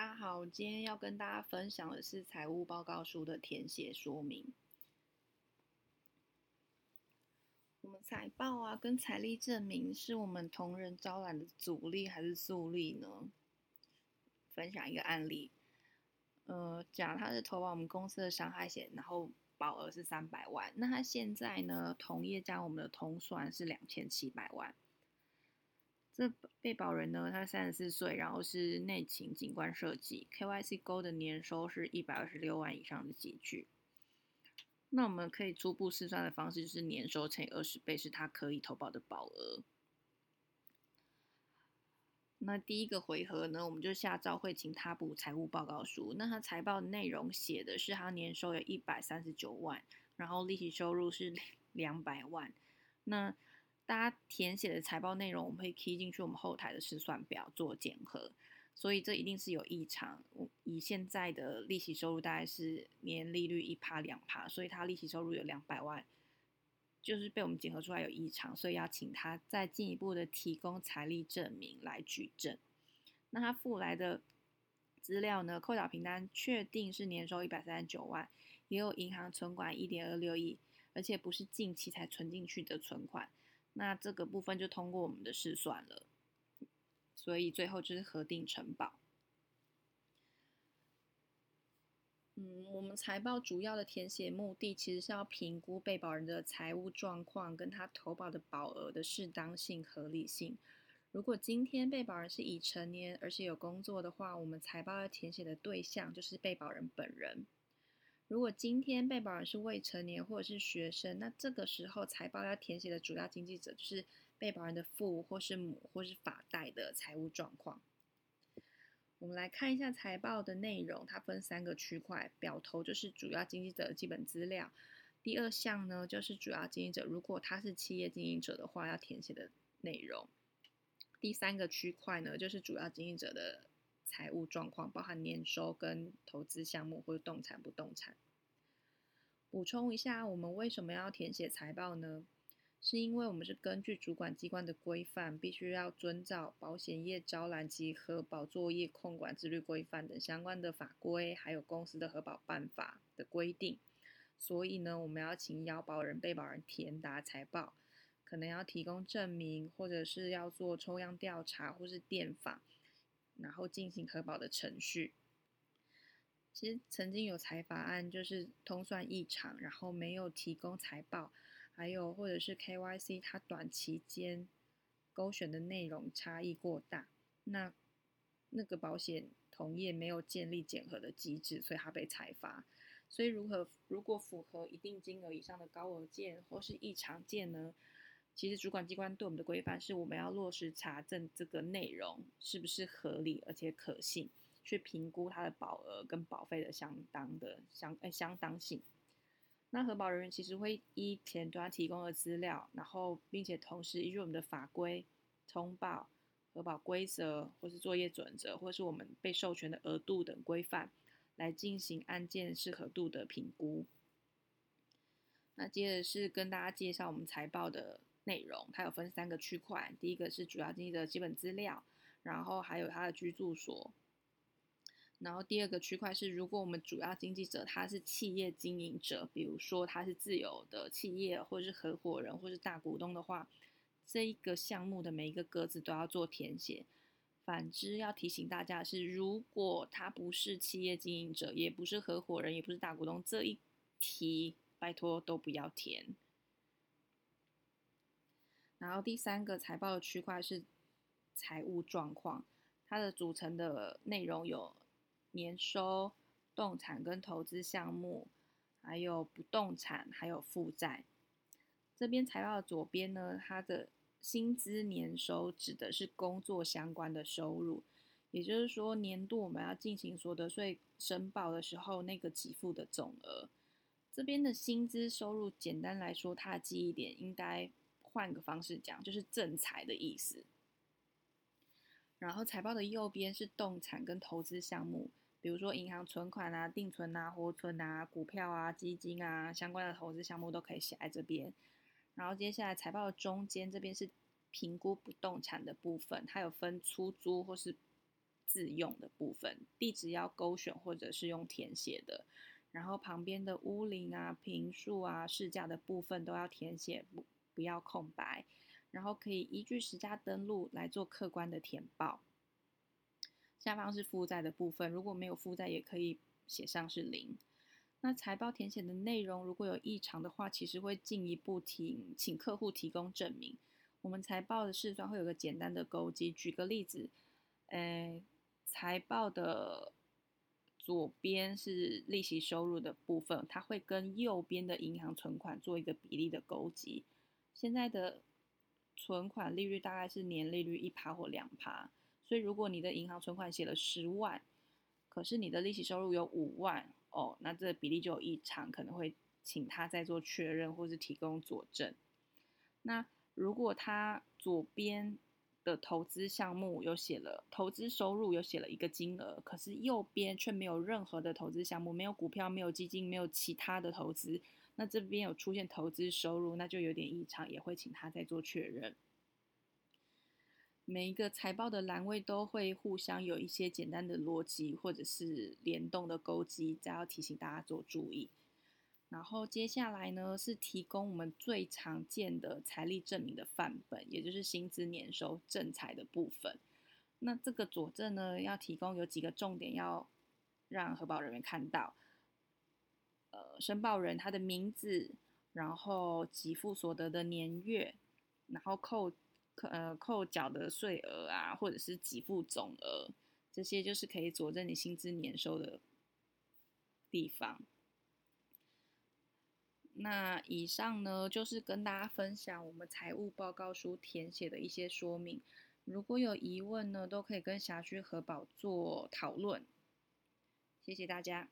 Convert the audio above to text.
大家好，今天要跟大家分享的是财务报告书的填写说明。我们财报啊，跟财力证明是我们同仁招揽的阻力还是助力呢？分享一个案例，呃，讲他是投保我们公司的伤害险，然后保额是三百万，那他现在呢，同业加我们的同算是两千七百万。这被保人呢，他三十四岁，然后是内勤景观设计，KYC 勾的年收是一百二十六万以上的集聚。那我们可以初步试算的方式就是年收乘以二十倍，是他可以投保的保额。那第一个回合呢，我们就下照会请他补财务报告书。那他财报内容写的是他年收有一百三十九万，然后利息收入是两百万。那大家填写的财报内容，我们会 key 进去我们后台的试算表做检核，所以这一定是有异常。以现在的利息收入大概是年利率一趴两趴，所以他利息收入有两百万，就是被我们检核出来有异常，所以要请他再进一步的提供财力证明来举证。那他附来的资料呢？扣缴凭单确定是年收一百三十九万，也有银行存款一点二六亿，而且不是近期才存进去的存款。那这个部分就通过我们的试算了，所以最后就是核定承保。嗯，我们财报主要的填写目的其实是要评估被保人的财务状况跟他投保的保额的适当性、合理性。如果今天被保人是已成年而且有工作的话，我们财报要填写的对象就是被保人本人。如果今天被保人是未成年或者是学生，那这个时候财报要填写的主要经济者就是被保人的父或是母或是法代的财务状况。我们来看一下财报的内容，它分三个区块，表头就是主要经济者的基本资料，第二项呢就是主要经营者如果他是企业经营者的话要填写的内容，第三个区块呢就是主要经营者的。财务状况包含年收跟投资项目或者动产不动产。补充一下，我们为什么要填写财报呢？是因为我们是根据主管机关的规范，必须要遵照保险业招揽及核保作业控管自律规范等相关的法规，还有公司的核保办法的规定。所以呢，我们要请要保人、被保人填答财报，可能要提供证明，或者是要做抽样调查，或是电访。然后进行核保的程序。其实曾经有财法案，就是通算异常，然后没有提供财报，还有或者是 KYC 它短期间勾选的内容差异过大，那那个保险同业没有建立检核的机制，所以它被裁罚。所以如何如果符合一定金额以上的高额件或是异常件呢？其实主管机关对我们的规范是，我们要落实查证这个内容是不是合理而且可信，去评估它的保额跟保费的相当的相呃相当性。那核保人员其实会依前端提供的资料，然后并且同时依据我们的法规、通报、核保规则或是作业准则，或是我们被授权的额度等规范，来进行案件适合度的评估。那接着是跟大家介绍我们财报的。内容它有分三个区块，第一个是主要经济的基本资料，然后还有他的居住所，然后第二个区块是如果我们主要经济者他是企业经营者，比如说他是自由的企业或者是合伙人或是大股东的话，这一个项目的每一个格子都要做填写。反之，要提醒大家是，如果他不是企业经营者，也不是合伙人，也不是大股东，这一题拜托都不要填。然后第三个财报的区块是财务状况，它的组成的内容有年收、动产跟投资项目，还有不动产，还有负债。这边财报的左边呢，它的薪资年收指的是工作相关的收入，也就是说年度我们要进行所得税申报的时候，那个给付的总额。这边的薪资收入，简单来说，它的记忆点应该。换个方式讲，就是正财的意思。然后财报的右边是动产跟投资项目，比如说银行存款啊、定存啊、活存啊、股票啊、基金啊相关的投资项目都可以写在这边。然后接下来财报的中间这边是评估不动产的部分，它有分出租或是自用的部分，地址要勾选或者是用填写的，然后旁边的屋龄啊、平数啊、市价的部分都要填写，不要空白，然后可以依据实价登录来做客观的填报。下方是负债的部分，如果没有负债也可以写上是零。那财报填写的内容如果有异常的话，其实会进一步提请客户提供证明。我们财报的试算会有个简单的勾稽，举个例子，诶。财报的左边是利息收入的部分，它会跟右边的银行存款做一个比例的勾稽。现在的存款利率大概是年利率一趴或两趴，所以如果你的银行存款写了十万，可是你的利息收入有五万哦，那这比例就有异常，可能会请他再做确认或是提供佐证。那如果他左边的投资项目有写了投资收入，有写了一个金额，可是右边却没有任何的投资项目，没有股票，没有基金，没有其他的投资。那这边有出现投资收入，那就有点异常，也会请他再做确认。每一个财报的栏位都会互相有一些简单的逻辑或者是联动的勾稽，再要提醒大家做注意。然后接下来呢，是提供我们最常见的财力证明的范本，也就是薪资年收正财的部分。那这个佐证呢，要提供有几个重点要让核保人员看到。申报人他的名字，然后给付所得的年月，然后扣呃扣缴的税额啊，或者是给付总额，这些就是可以佐证你薪资年收的地方。那以上呢，就是跟大家分享我们财务报告书填写的一些说明。如果有疑问呢，都可以跟辖区核保做讨论。谢谢大家。